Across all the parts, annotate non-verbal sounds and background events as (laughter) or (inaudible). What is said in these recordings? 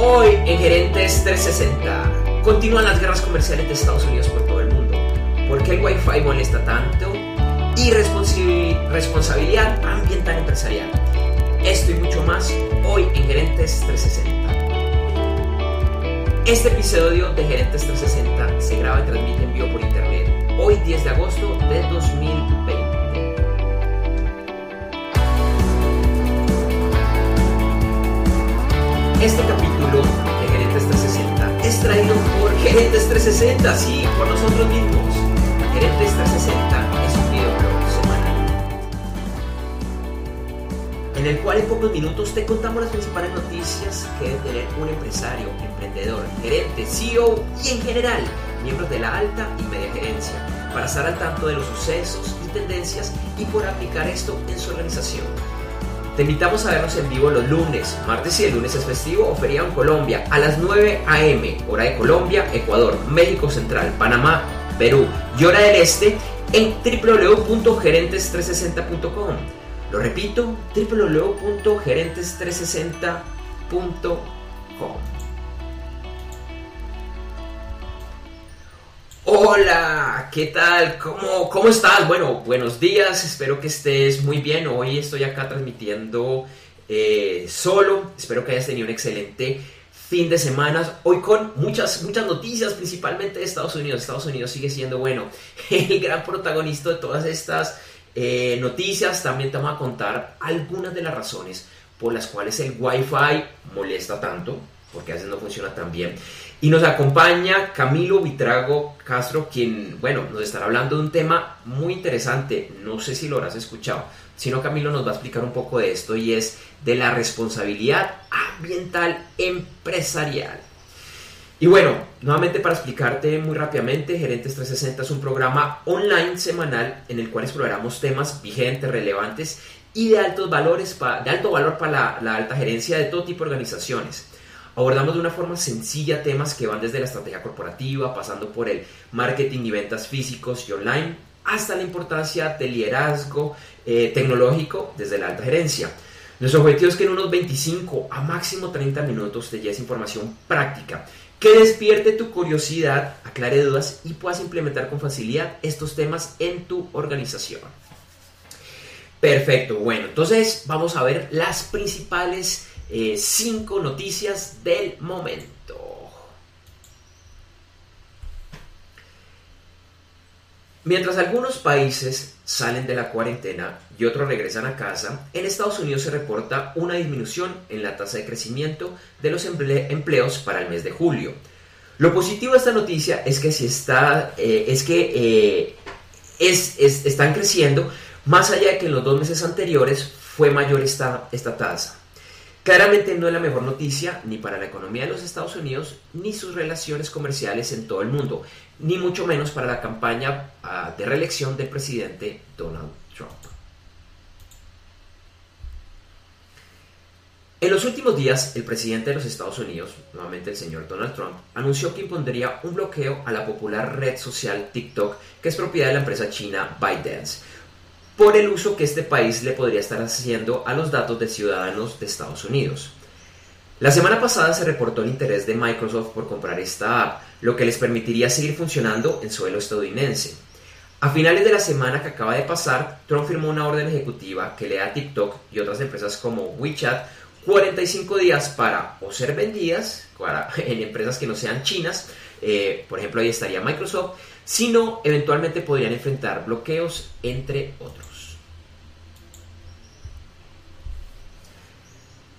Hoy en Gerentes 360 continúan las guerras comerciales de Estados Unidos por todo el mundo. ¿Por qué el Wi-Fi molesta tanto? Y responsabilidad ambiental empresarial. Esto y mucho más hoy en Gerentes 360. Este episodio de Gerentes 360 se graba y transmite en vivo por internet hoy 10 de agosto de 2020. Este capítulo de Gerentes 360 es traído por Gerentes 360, sí, por nosotros mismos. Gerentes 360 es un videoblog semanal en el cual en pocos minutos te contamos las principales noticias que debe tener un empresario, emprendedor, gerente, CEO y en general miembros de la alta y media gerencia para estar al tanto de los sucesos y tendencias y por aplicar esto en su organización. Te invitamos a vernos en vivo los lunes, martes y el lunes es festivo o en Colombia a las 9 a.m. hora de Colombia, Ecuador, México Central, Panamá, Perú y hora del Este en www.gerentes360.com. Lo repito, www.gerentes360.com. Hola, ¿qué tal? ¿Cómo, ¿Cómo estás? Bueno, buenos días, espero que estés muy bien. Hoy estoy acá transmitiendo eh, solo, espero que hayas tenido un excelente fin de semana. Hoy con muchas, muchas noticias, principalmente de Estados Unidos. Estados Unidos sigue siendo, bueno, (laughs) el gran protagonista de todas estas eh, noticias. También te vamos a contar algunas de las razones por las cuales el Wi-Fi molesta tanto, porque a veces no funciona tan bien. Y nos acompaña Camilo Vitrago Castro, quien, bueno, nos estará hablando de un tema muy interesante. No sé si lo habrás escuchado, sino Camilo nos va a explicar un poco de esto y es de la responsabilidad ambiental empresarial. Y bueno, nuevamente para explicarte muy rápidamente, Gerentes 360 es un programa online semanal en el cual exploramos temas vigentes, relevantes y de altos valores, de alto valor para la, la alta gerencia de todo tipo de organizaciones. Abordamos de una forma sencilla temas que van desde la estrategia corporativa, pasando por el marketing y ventas físicos y online, hasta la importancia del liderazgo eh, tecnológico desde la alta gerencia. Nuestro objetivo es que en unos 25 a máximo 30 minutos te lleves información práctica que despierte tu curiosidad, aclare dudas y puedas implementar con facilidad estos temas en tu organización. Perfecto, bueno, entonces vamos a ver las principales eh, cinco noticias del momento. Mientras algunos países salen de la cuarentena y otros regresan a casa, en Estados Unidos se reporta una disminución en la tasa de crecimiento de los empleos para el mes de julio. Lo positivo de esta noticia es que si está, eh, es que eh, es, están creciendo, más allá de que en los dos meses anteriores fue mayor esta, esta tasa. Claramente no es la mejor noticia ni para la economía de los Estados Unidos ni sus relaciones comerciales en todo el mundo, ni mucho menos para la campaña ah, de reelección del presidente Donald Trump. En los últimos días, el presidente de los Estados Unidos, nuevamente el señor Donald Trump, anunció que impondría un bloqueo a la popular red social TikTok, que es propiedad de la empresa china ByteDance, por el uso que este país le podría estar haciendo a los datos de ciudadanos de Estados Unidos. La semana pasada se reportó el interés de Microsoft por comprar esta app, lo que les permitiría seguir funcionando en suelo estadounidense. A finales de la semana que acaba de pasar, Trump firmó una orden ejecutiva que le da a TikTok y otras empresas como WeChat 45 días para o ser vendidas (laughs) en empresas que no sean chinas, eh, por ejemplo ahí estaría Microsoft, sino eventualmente podrían enfrentar bloqueos entre otros.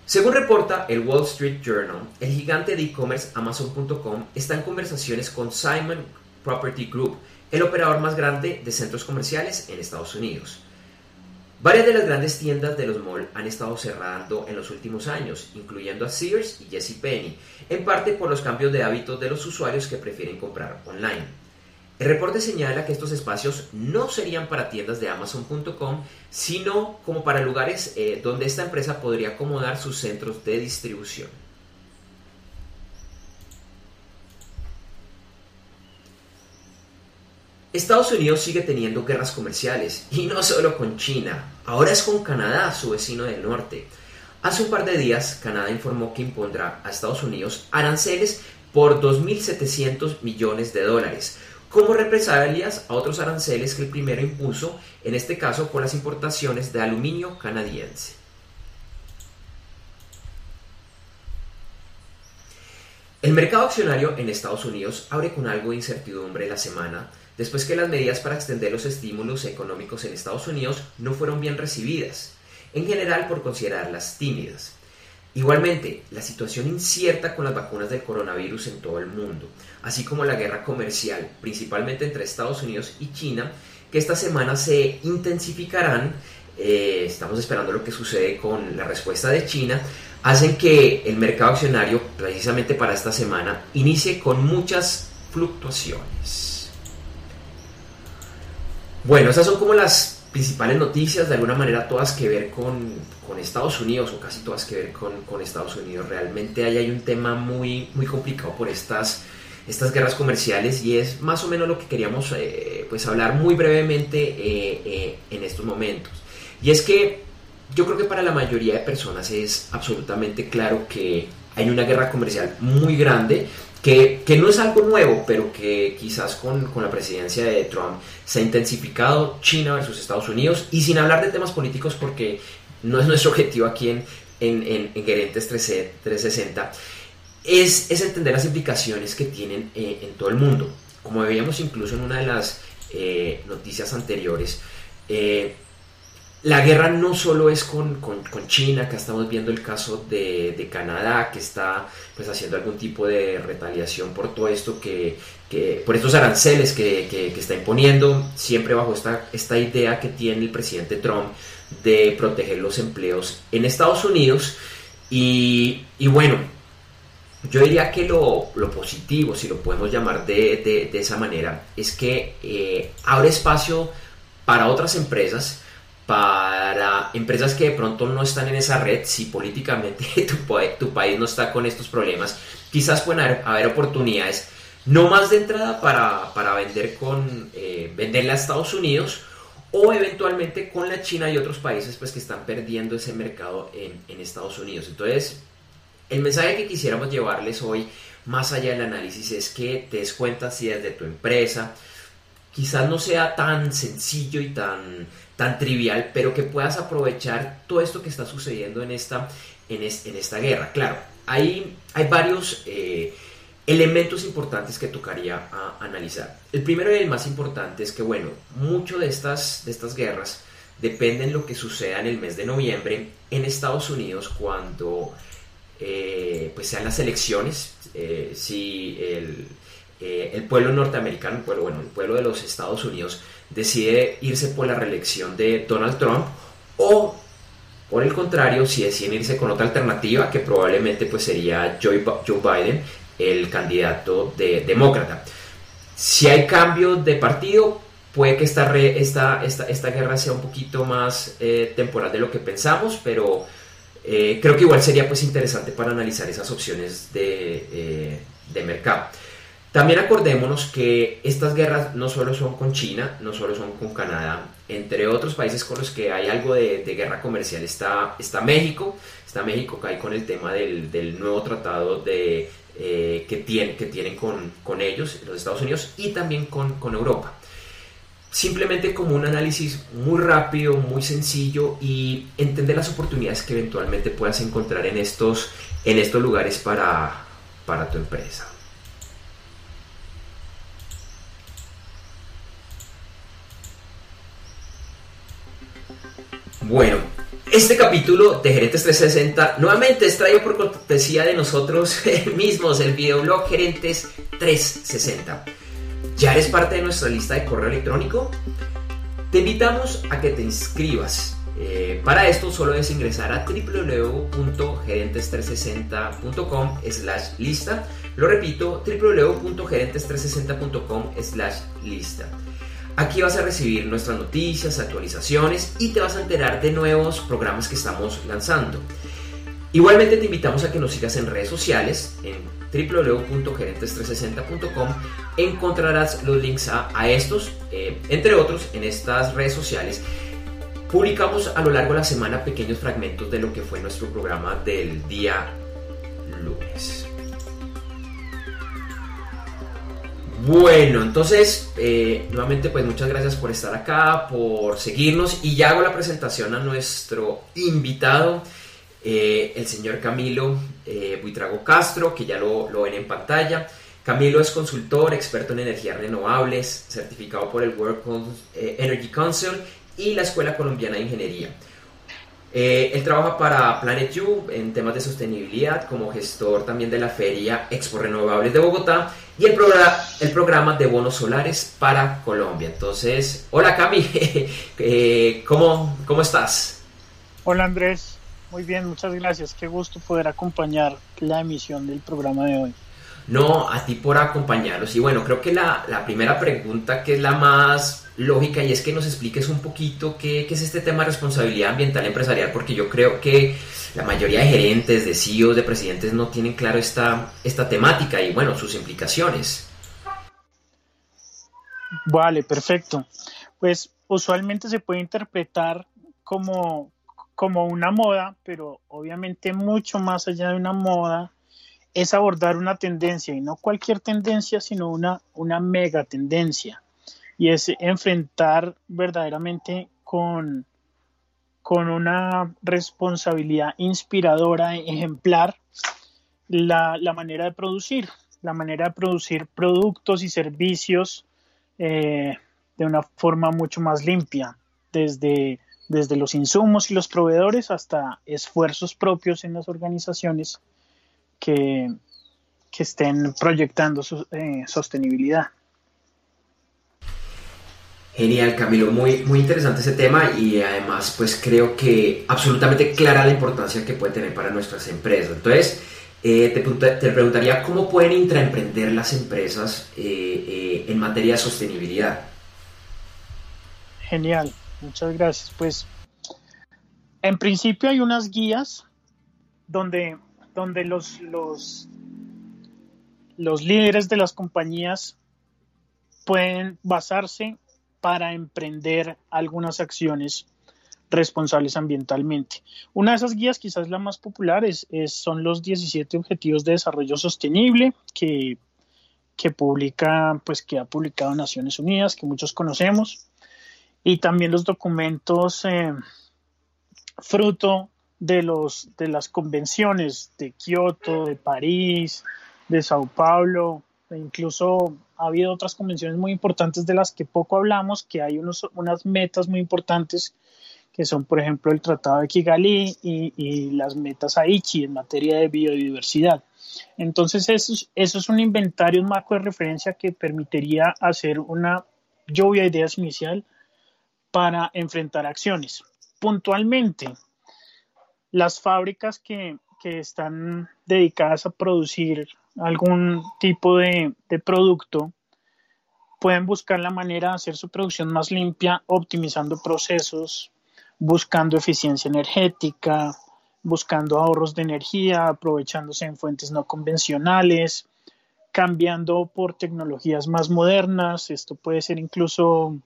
Según reporta el Wall Street Journal, el gigante de e-commerce Amazon.com está en conversaciones con Simon Property Group, el operador más grande de centros comerciales en Estados Unidos. Varias de las grandes tiendas de los malls han estado cerrando en los últimos años, incluyendo a Sears y JCPenney, en parte por los cambios de hábitos de los usuarios que prefieren comprar online. El reporte señala que estos espacios no serían para tiendas de Amazon.com, sino como para lugares eh, donde esta empresa podría acomodar sus centros de distribución. Estados Unidos sigue teniendo guerras comerciales, y no solo con China, ahora es con Canadá, su vecino del norte. Hace un par de días, Canadá informó que impondrá a Estados Unidos aranceles por 2.700 millones de dólares, como represalias a otros aranceles que el primero impuso, en este caso por las importaciones de aluminio canadiense. El mercado accionario en Estados Unidos abre con algo de incertidumbre la semana, después que las medidas para extender los estímulos económicos en Estados Unidos no fueron bien recibidas, en general por considerarlas tímidas. Igualmente, la situación incierta con las vacunas del coronavirus en todo el mundo, así como la guerra comercial, principalmente entre Estados Unidos y China, que esta semana se intensificarán, eh, estamos esperando lo que sucede con la respuesta de China, hacen que el mercado accionario, precisamente para esta semana, inicie con muchas fluctuaciones. Bueno, esas son como las principales noticias, de alguna manera todas que ver con, con Estados Unidos, o casi todas que ver con, con, Estados Unidos. Realmente ahí hay un tema muy, muy complicado por estas, estas guerras comerciales y es más o menos lo que queríamos eh, pues hablar muy brevemente eh, eh, en estos momentos. Y es que yo creo que para la mayoría de personas es absolutamente claro que hay una guerra comercial muy grande que, no es algo nuevo, pero que quizás con, la presidencia de Trump se ha intensificado China versus Estados Unidos y sin hablar de temas políticos porque no es nuestro objetivo aquí en, en, en, Gerentes 360, es, es, entender las implicaciones que tienen eh, en todo el mundo. Como veíamos incluso en una de las eh, noticias anteriores, eh, la guerra no solo es con, China, que estamos viendo el caso de, Canadá, que está pues haciendo algún tipo de retaliación por todo esto, que, por estos aranceles que, está imponiendo, siempre bajo esta, esta idea que tiene el presidente Trump de proteger los empleos en Estados Unidos. Y, bueno, yo diría que lo, positivo, si lo podemos llamar de, esa manera, es que eh, abre espacio para otras empresas para empresas que de pronto no están en esa red, si políticamente (laughs) tu, país no está con estos problemas, quizás pueden haber, oportunidades, no más de entrada para, vender con eh, venderle a Estados Unidos o eventualmente con la China y otros países pues que están perdiendo ese mercado en, en Estados Unidos. Entonces, el mensaje que quisiéramos llevarles hoy, más allá del análisis, es que te des cuenta si desde tu empresa, quizás no sea tan sencillo y tan tan trivial, pero que puedas aprovechar todo esto que está sucediendo en esta, en, esta guerra. Claro, hay, hay varios eh, elementos importantes que tocaría analizar. El primero y el más importante es que, bueno, mucho de estas, de estas guerras dependen de lo que suceda en el mes de noviembre en Estados Unidos cuando eh, pues sean las elecciones, eh, si el, pueblo norteamericano, bueno, el pueblo de los Estados Unidos decide irse por la reelección de Donald Trump o por el contrario, si deciden irse con otra alternativa, que probablemente pues sería Joe, Biden, el candidato de, demócrata. Si hay cambio de partido, puede que esta, esta, esta, guerra sea un poquito más eh, temporal de lo que pensamos, pero eh, creo que igual sería pues interesante para analizar esas opciones de, eh, de mercado. También acordémonos que estas guerras no solo son con China, no solo son con Canadá, entre otros países con los que hay algo de, guerra comercial está, México, está México que hay con el tema del, nuevo tratado eh, que, tienen, con, ellos, los Estados Unidos, y también con, Europa. Simplemente como un análisis muy rápido, muy sencillo y entender las oportunidades que eventualmente puedas encontrar en estos, en estos lugares para, para tu empresa. Bueno, este capítulo de Gerentes 360 nuevamente es traído por cortesía de nosotros (laughs) mismos, el videoblog Gerentes 360. ¿Ya eres parte de nuestra lista de correo electrónico? Te invitamos a que te inscribas. Eh, para esto solo debes ingresar a www.gerentes360.com slash lista. Lo repito, www.gerentes360.com slash lista. Aquí vas a recibir nuestras noticias, actualizaciones y te vas a enterar de nuevos programas que estamos lanzando. Igualmente te invitamos a que nos sigas en redes sociales, en www.gerentes360.com encontrarás los links a, estos, eh, entre otros, en estas redes sociales. publicamos a lo largo de la semana pequeños fragmentos de lo que fue nuestro programa del día lunes. Bueno, entonces, eh, nuevamente pues muchas gracias por estar acá, por seguirnos y ya hago la presentación a nuestro invitado, eh, el señor Camilo eh, Buitrago Castro, que ya lo, lo ven en pantalla. Camilo es consultor, experto en energías renovables, certificado por el World Energy Council y la Escuela Colombiana de Ingeniería. Eh, él trabaja para Planet You en temas de sostenibilidad como gestor también de la feria Expo Renovables de Bogotá y el, programa, el programa de bonos solares para Colombia. Entonces, hola Cami, (laughs) eh, ¿cómo, ¿cómo estás? Hola Andrés, muy bien, muchas gracias. Qué gusto poder acompañar la emisión del programa de hoy. No, a ti por acompañarnos. Y bueno, creo que la, la primera pregunta que es la más lógica y es que nos expliques un poquito qué, es este tema de responsabilidad ambiental empresarial, porque yo creo que la mayoría de gerentes, de CEOs, de presidentes no tienen claro esta, esta temática y bueno, sus implicaciones. Vale, perfecto. Pues usualmente se puede interpretar como, como una moda, pero obviamente mucho más allá de una moda es abordar una tendencia y no cualquier tendencia, sino una, una mega tendencia y es enfrentar verdaderamente con, con una responsabilidad inspiradora, ejemplar, la, manera de producir, la manera de producir productos y servicios eh, de una forma mucho más limpia, desde, desde los insumos y los proveedores hasta esfuerzos propios en las organizaciones que, estén proyectando su eh, sostenibilidad. Genial, Camilo, muy, muy interesante ese tema y además pues creo que absolutamente clara la importancia que puede tener para nuestras empresas. Entonces, eh, te, preguntaría cómo pueden intraemprender las empresas eh, en materia de sostenibilidad. Genial, muchas gracias. Pues en principio hay unas guías donde, donde los, los, los líderes de las compañías pueden basarse para emprender algunas acciones responsables ambientalmente. Una de esas guías, quizás la más popular, es, son los 17 Objetivos de Desarrollo Sostenible que, que, publica, pues, que ha publicado Naciones Unidas, que muchos conocemos, y también los documentos eh, fruto de, los, de las convenciones de Kioto, de París, de Sao Paulo, e incluso ha habido otras convenciones muy importantes de las que poco hablamos, que hay unos, unas metas muy importantes que son, por ejemplo, el Tratado de Kigali y, las metas Aichi en materia de biodiversidad. Entonces, eso es, eso es un inventario, un marco de referencia que permitiría hacer una lluvia de ideas inicial para enfrentar acciones. Puntualmente, las fábricas que, que están dedicadas a producir algún tipo de, producto, pueden buscar la manera de hacer su producción más limpia, optimizando procesos, buscando eficiencia energética, buscando ahorros de energía, aprovechándose en fuentes no convencionales, cambiando por tecnologías más modernas. Esto puede ser incluso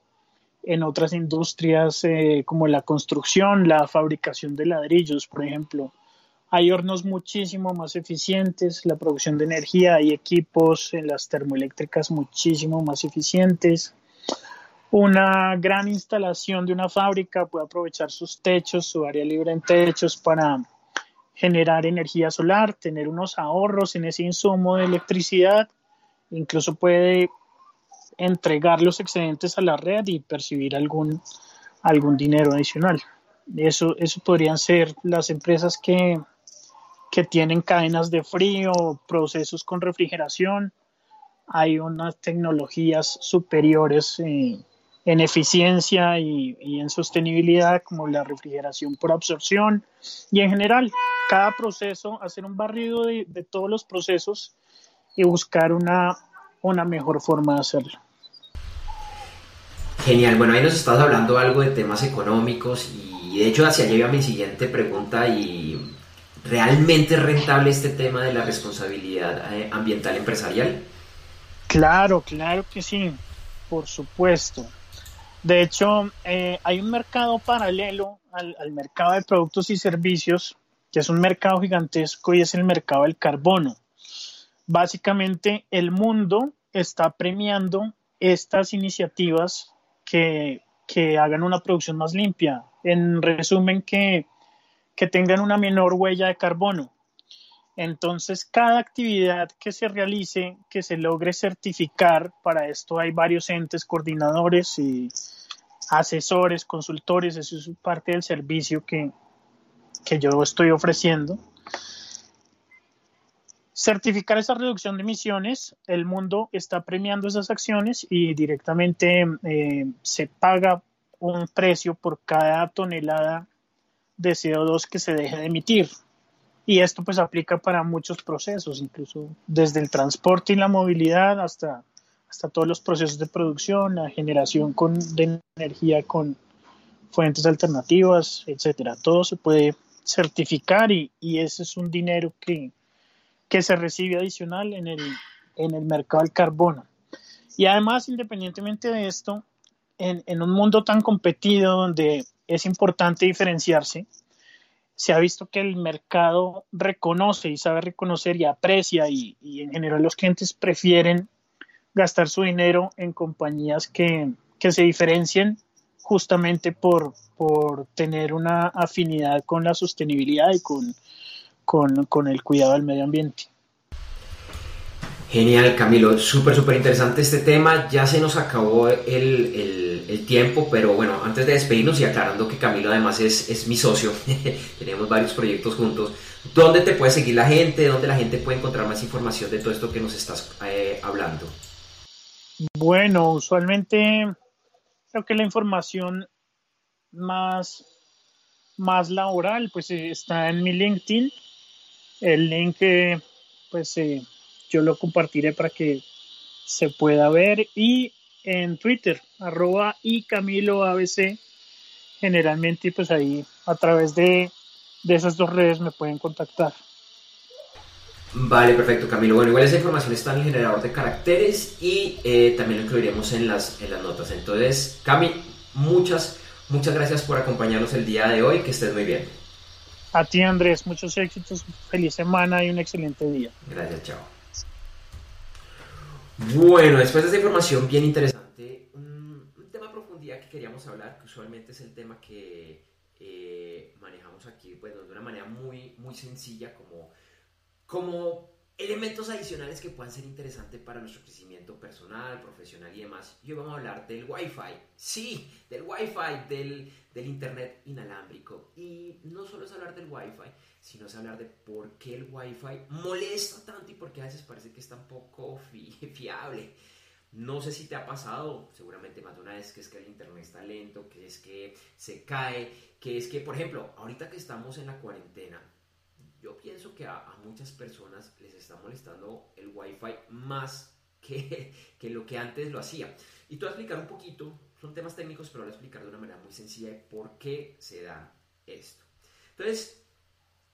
en otras industrias eh, como la construcción, la fabricación de ladrillos, por ejemplo. Hay hornos muchísimo más eficientes, la producción de energía, hay equipos en las termoeléctricas muchísimo más eficientes. Una gran instalación de una fábrica puede aprovechar sus techos, su área libre en techos para generar energía solar, tener unos ahorros en ese insumo de electricidad, incluso puede entregar los excedentes a la red y percibir algún, algún dinero adicional. Eso, eso podrían ser las empresas que, que tienen cadenas de frío, procesos con refrigeración. Hay unas tecnologías superiores eh, en eficiencia y, en sostenibilidad como la refrigeración por absorción y en general cada proceso, hacer un barrido de, todos los procesos y buscar una, una mejor forma de hacerlo. Genial, bueno, ahí nos estás hablando algo de temas económicos y de hecho hacia allá iba mi siguiente pregunta y ¿Realmente es rentable este tema de la responsabilidad eh, ambiental empresarial? Claro, claro que sí, por supuesto. De hecho, eh, hay un mercado paralelo al, al, mercado de productos y servicios, que es un mercado gigantesco y es el mercado del carbono. Básicamente, el mundo está premiando estas iniciativas que, que hagan una producción más limpia. En resumen, que, que tengan una menor huella de carbono. Entonces, cada actividad que se realice, que se logre certificar, para esto hay varios entes coordinadores y asesores, consultores, eso es parte del servicio que, que yo estoy ofreciendo. Certificar esa reducción de emisiones, el mundo está premiando esas acciones y directamente eh, se paga un precio por cada tonelada de CO2 que se deje de emitir. Y esto pues aplica para muchos procesos, incluso desde el transporte y la movilidad hasta, hasta todos los procesos de producción, la generación con, de energía con fuentes alternativas, etcétera. Todo se puede certificar y, y ese es un dinero que, que se recibe adicional en el, en el mercado del carbono. Y además, independientemente de esto, en, en un mundo tan competido donde es importante diferenciarse, se ha visto que el mercado reconoce y sabe reconocer y aprecia y, y, en general los clientes prefieren gastar su dinero en compañías que, que se diferencien justamente por, por, tener una afinidad con la sostenibilidad y con, con, con el cuidado del medio ambiente. Genial, Camilo. Súper, súper interesante este tema. Ya se nos acabó el, el, el, tiempo, pero bueno, antes de despedirnos y aclarando que Camilo además es, es mi socio, (laughs) tenemos varios proyectos juntos. ¿Dónde te puede seguir la gente? ¿Dónde la gente puede encontrar más información de todo esto que nos estás eh, hablando? Bueno, usualmente creo que la información más, más laboral pues está en mi LinkedIn. El link pues eh, yo lo compartiré para que se pueda ver y en Twitter, arroba y Camilo ABC, generalmente pues ahí a través de, de esas dos redes me pueden contactar. Vale, perfecto, Camilo. Bueno, igual esa información está en el generador de caracteres y eh, también lo incluiremos en las, en las notas. Entonces, Cami, muchas, muchas gracias por acompañarnos el día de hoy. Que estés muy bien. A ti, Andrés, muchos éxitos, feliz semana y un excelente día. Gracias, chao. Bueno, después de esta información bien interesante, un, tema a profundidad que queríamos hablar, que usualmente es el tema que eh, manejamos aquí, bueno, de una manera muy, muy sencilla, como, como elementos adicionales que puedan ser interesantes para nuestro crecimiento personal, profesional y demás. Y hoy vamos a hablar del Wi-Fi. Sí, del Wi-Fi, del, del Internet inalámbrico. Y no solo es hablar del Wi-Fi, sino es hablar de por qué el Wi-Fi molesta tanto y por qué a veces parece que es tan poco fi (laughs) fiable. No sé si te ha pasado, seguramente más de una vez, que es que el internet está lento, que es que se cae, que es que, por ejemplo, ahorita que estamos en la cuarentena, yo pienso que a, muchas personas les está molestando el Wi-Fi más que, (laughs) que, lo que antes lo hacía. Y te voy a explicar un poquito, son temas técnicos, pero voy a explicar de una manera muy sencilla por qué se da esto. Entonces,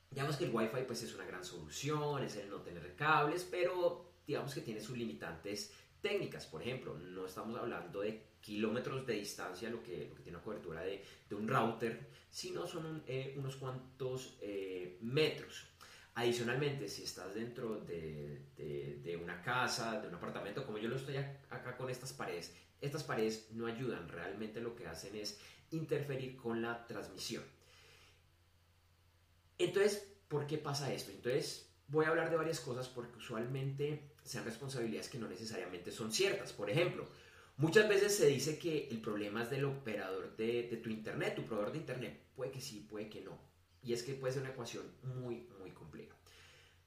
digamos que el Wi-Fi pues es una gran solución, es el no tener cables, pero digamos que tiene sus limitantes técnicas. Por ejemplo, no estamos hablando de kilómetros de distancia, lo que, tiene una cobertura de, un router, sino son eh, unos cuantos eh, metros. Adicionalmente, si estás dentro de, de, de, una casa, de un apartamento, como yo lo estoy acá con estas paredes, estas paredes no ayudan, realmente lo que hacen es interferir con la transmisión. Entonces, ¿por qué pasa esto? Entonces, voy a hablar de varias cosas porque usualmente sean responsabilidades que no necesariamente son ciertas. Por ejemplo, muchas veces se dice que el problema es del operador de, tu internet, tu proveedor de internet. Puede que sí, puede que no. Y es que puede ser una ecuación muy, muy compleja.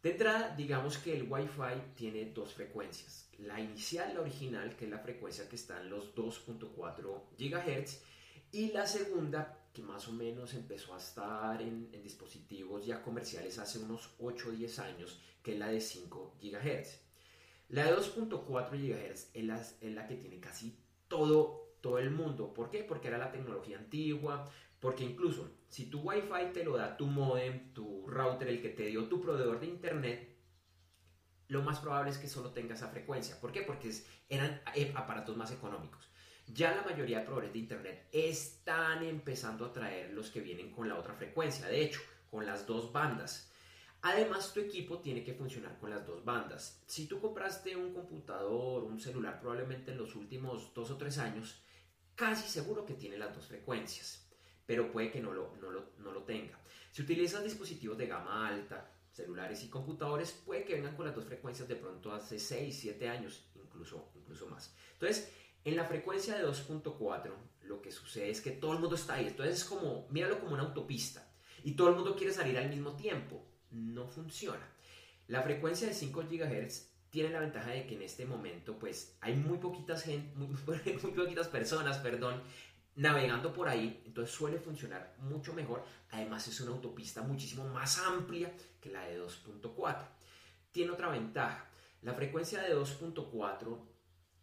De entrada, digamos que el Wi-Fi tiene dos frecuencias. La inicial, la original, que es la frecuencia que está en los 2.4 GHz, y la segunda, que más o menos empezó a estar en, en, dispositivos ya comerciales hace unos 8 o 10 años, que es la de 5 GHz. La de 2.4 GHz es la, es la, que tiene casi todo, todo el mundo. ¿Por qué? Porque era la tecnología antigua, porque incluso si tu Wi-Fi te lo da tu modem, tu router, el que te dio tu proveedor de internet, lo más probable es que solo tenga esa frecuencia. ¿Por qué? Porque eran aparatos más económicos. Ya la mayoría de proveedores de Internet están empezando a traer los que vienen con la otra frecuencia, de hecho, con las dos bandas. Además, tu equipo tiene que funcionar con las dos bandas. Si tú compraste un computador, un celular, probablemente en los últimos dos o tres años, casi seguro que tiene las dos frecuencias, pero puede que no lo, no lo, tenga. Si utilizas dispositivos de gama alta, celulares y computadores, puede que vengan con las dos frecuencias de pronto hace 6, 7 años, incluso, incluso más. Entonces, en la frecuencia de 2.4, lo que sucede es que todo el mundo está ahí. Entonces es como, míralo como una autopista. Y todo el mundo quiere salir al mismo tiempo no funciona. La frecuencia de 5 GHz tiene la ventaja de que en este momento pues hay muy poquitas, gente, (laughs) muy, poquitas personas perdón, navegando por ahí, entonces suele funcionar mucho mejor. Además es una autopista muchísimo más amplia que la de 2.4. Tiene otra ventaja. La frecuencia de 2.4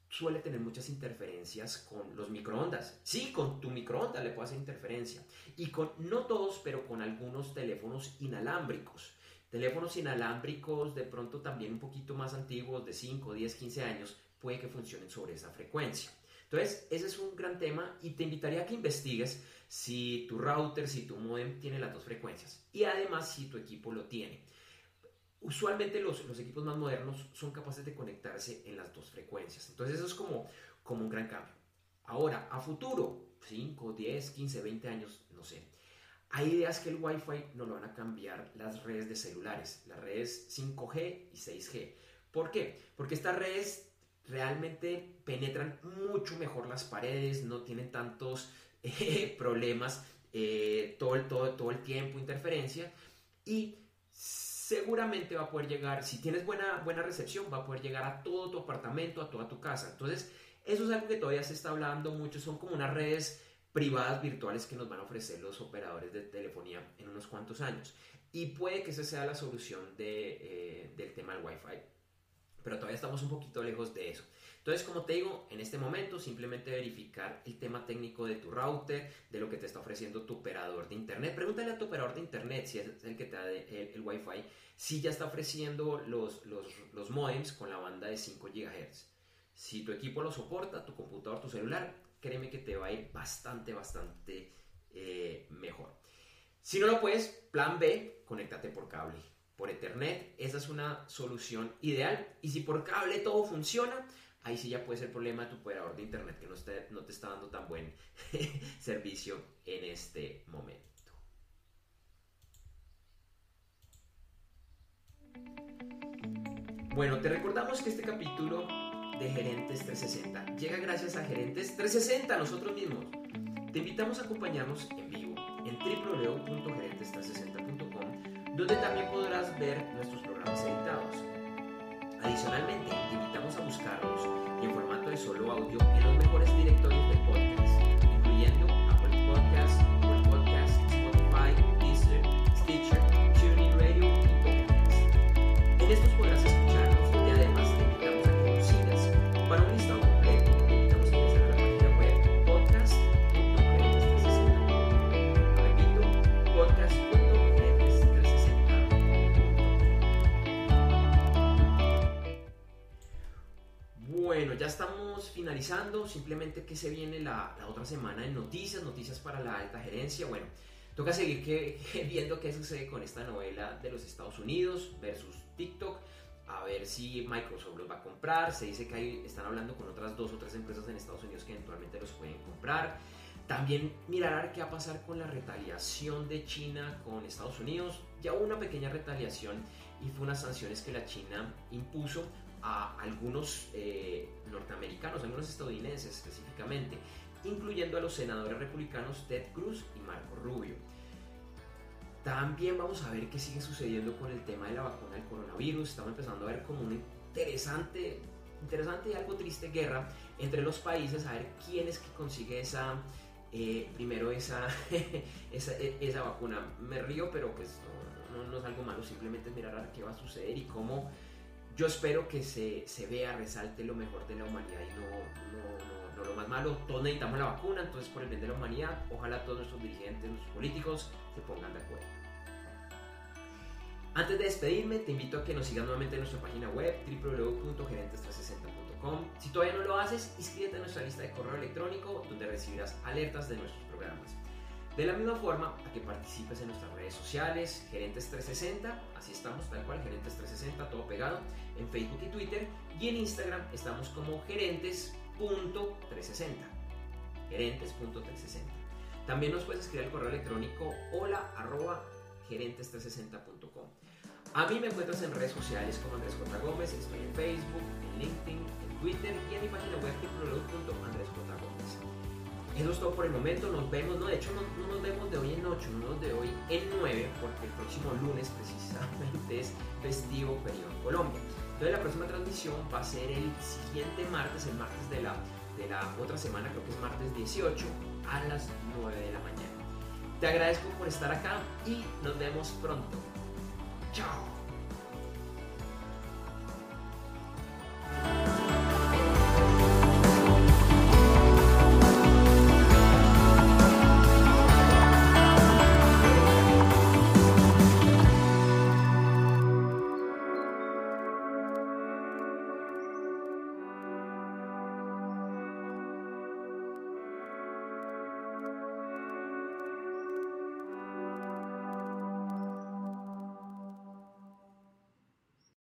suele tener muchas interferencias con los microondas. Sí, con tu microondas le puede hacer interferencia. Y con, no todos, pero con algunos teléfonos inalámbricos. Teléfonos inalámbricos de pronto también un poquito más antiguos, de 5, 10, 15 años, puede que funcionen sobre esa frecuencia. Entonces, ese es un gran tema y te invitaría a que investigues si tu router, si tu modem tiene las dos frecuencias y además si tu equipo lo tiene. Usualmente los, los, equipos más modernos son capaces de conectarse en las dos frecuencias. Entonces eso es como, como un gran cambio. Ahora, a futuro, 5, 10, 15, 20 años, no sé. Hay ideas que el Wi-Fi no lo van a cambiar las redes de celulares, las redes 5G y 6G. ¿Por qué? Porque estas redes realmente penetran mucho mejor las paredes, no tienen tantos (laughs) eh, problemas eh, todo, el, todo, todo el tiempo, interferencia, y seguramente va a poder llegar, si tienes buena, buena recepción, va a poder llegar a todo tu apartamento, a toda tu casa. Entonces, eso es algo que todavía se está hablando mucho, son como unas redes privadas virtuales que nos van a ofrecer los operadores de telefonía en unos cuantos años. Y puede que esa sea la solución de, eh, del tema del Wi-Fi pero todavía estamos un poquito lejos de eso. Entonces, como te digo, en este momento simplemente verificar el tema técnico de tu router, de lo que te está ofreciendo tu operador de internet. Pregúntale a tu operador de internet si es el que te da el, Wi-Fi, si ya está ofreciendo los, los, los modems con la banda de 5 GHz. Si tu equipo lo soporta, tu computador, tu celular, créeme que te va a ir bastante, bastante eh, mejor. Si no lo puedes, plan B, conéctate por cable por Ethernet, esa es una solución ideal. Y si por cable todo funciona, ahí sí ya puede ser problema tu operador de Internet que no, no te está dando tan buen (laughs) servicio en este momento. Bueno, te recordamos que este capítulo de Gerentes 360 llega gracias a Gerentes 360, nosotros mismos. Te invitamos a acompañarnos en vivo en www.gerentes360.com donde también podrás ver nuestros programas editados. Adicionalmente, te invitamos a buscarnos en formato de solo audio en los mejores directorios de podcast, incluyendo Apple Podcasts, Google Podcasts, Spotify, Deezer, Stitcher, finalizando. Simplemente que se viene la, otra semana en noticias, noticias para la alta gerencia. Bueno, toca seguir (laughs) viendo qué sucede con esta novela de los Estados Unidos versus TikTok. A ver si Microsoft los va a comprar. Se dice que están hablando con otras dos o tres empresas en Estados Unidos que eventualmente los pueden comprar. También mirar qué va a pasar con la retaliación de China con Estados Unidos. Ya hubo una pequeña retaliación y fue unas sanciones que la China impuso a algunos eh, norteamericanos, algunos estadounidenses específicamente, incluyendo a los senadores republicanos Ted Cruz y Marco Rubio. También vamos a ver qué sigue sucediendo con el tema de la vacuna del coronavirus. Estamos empezando a ver como una interesante, interesante y algo triste guerra entre los países, a ver quién es que consigue esa, eh, primero esa, (laughs) esa, esa, vacuna. Me río, pero pues no, es algo malo, simplemente mirar qué va a suceder y cómo yo espero que se, se, vea, resalte lo mejor de la humanidad y no, no, no, lo más malo. Todos necesitamos la vacuna, entonces por el bien de la humanidad, ojalá todos nuestros dirigentes, nuestros políticos se pongan de acuerdo. Antes de despedirme, te invito a que nos sigas nuevamente en nuestra página web www.gerentes360.com. Si todavía no lo haces, inscríbete a nuestra lista de correo electrónico donde recibirás alertas de nuestros programas. De la misma forma, a que participes en nuestras redes sociales, Gerentes360, así estamos tal cual, Gerentes360, todo pegado, en Facebook y Twitter, y en Instagram estamos como gerentes.360. Gerentes.360. También nos puedes escribir al correo electrónico hola arroba gerentes360.com. A mí me encuentras en redes sociales como Andrés J. Gómez, estoy en Facebook, en LinkedIn, en Twitter y en mi página web www.andresjgomez. Eso es todo por el momento, nos vemos, no, de hecho no, nos vemos de hoy en 8, no nos de hoy en 9, porque el próximo lunes precisamente es festivo feriado en Colombia. Entonces la próxima transmisión va a ser el siguiente martes, el martes de la, de la otra semana, creo que es martes 18, a las 9 de la mañana. Te agradezco por estar acá y nos vemos pronto. Chao.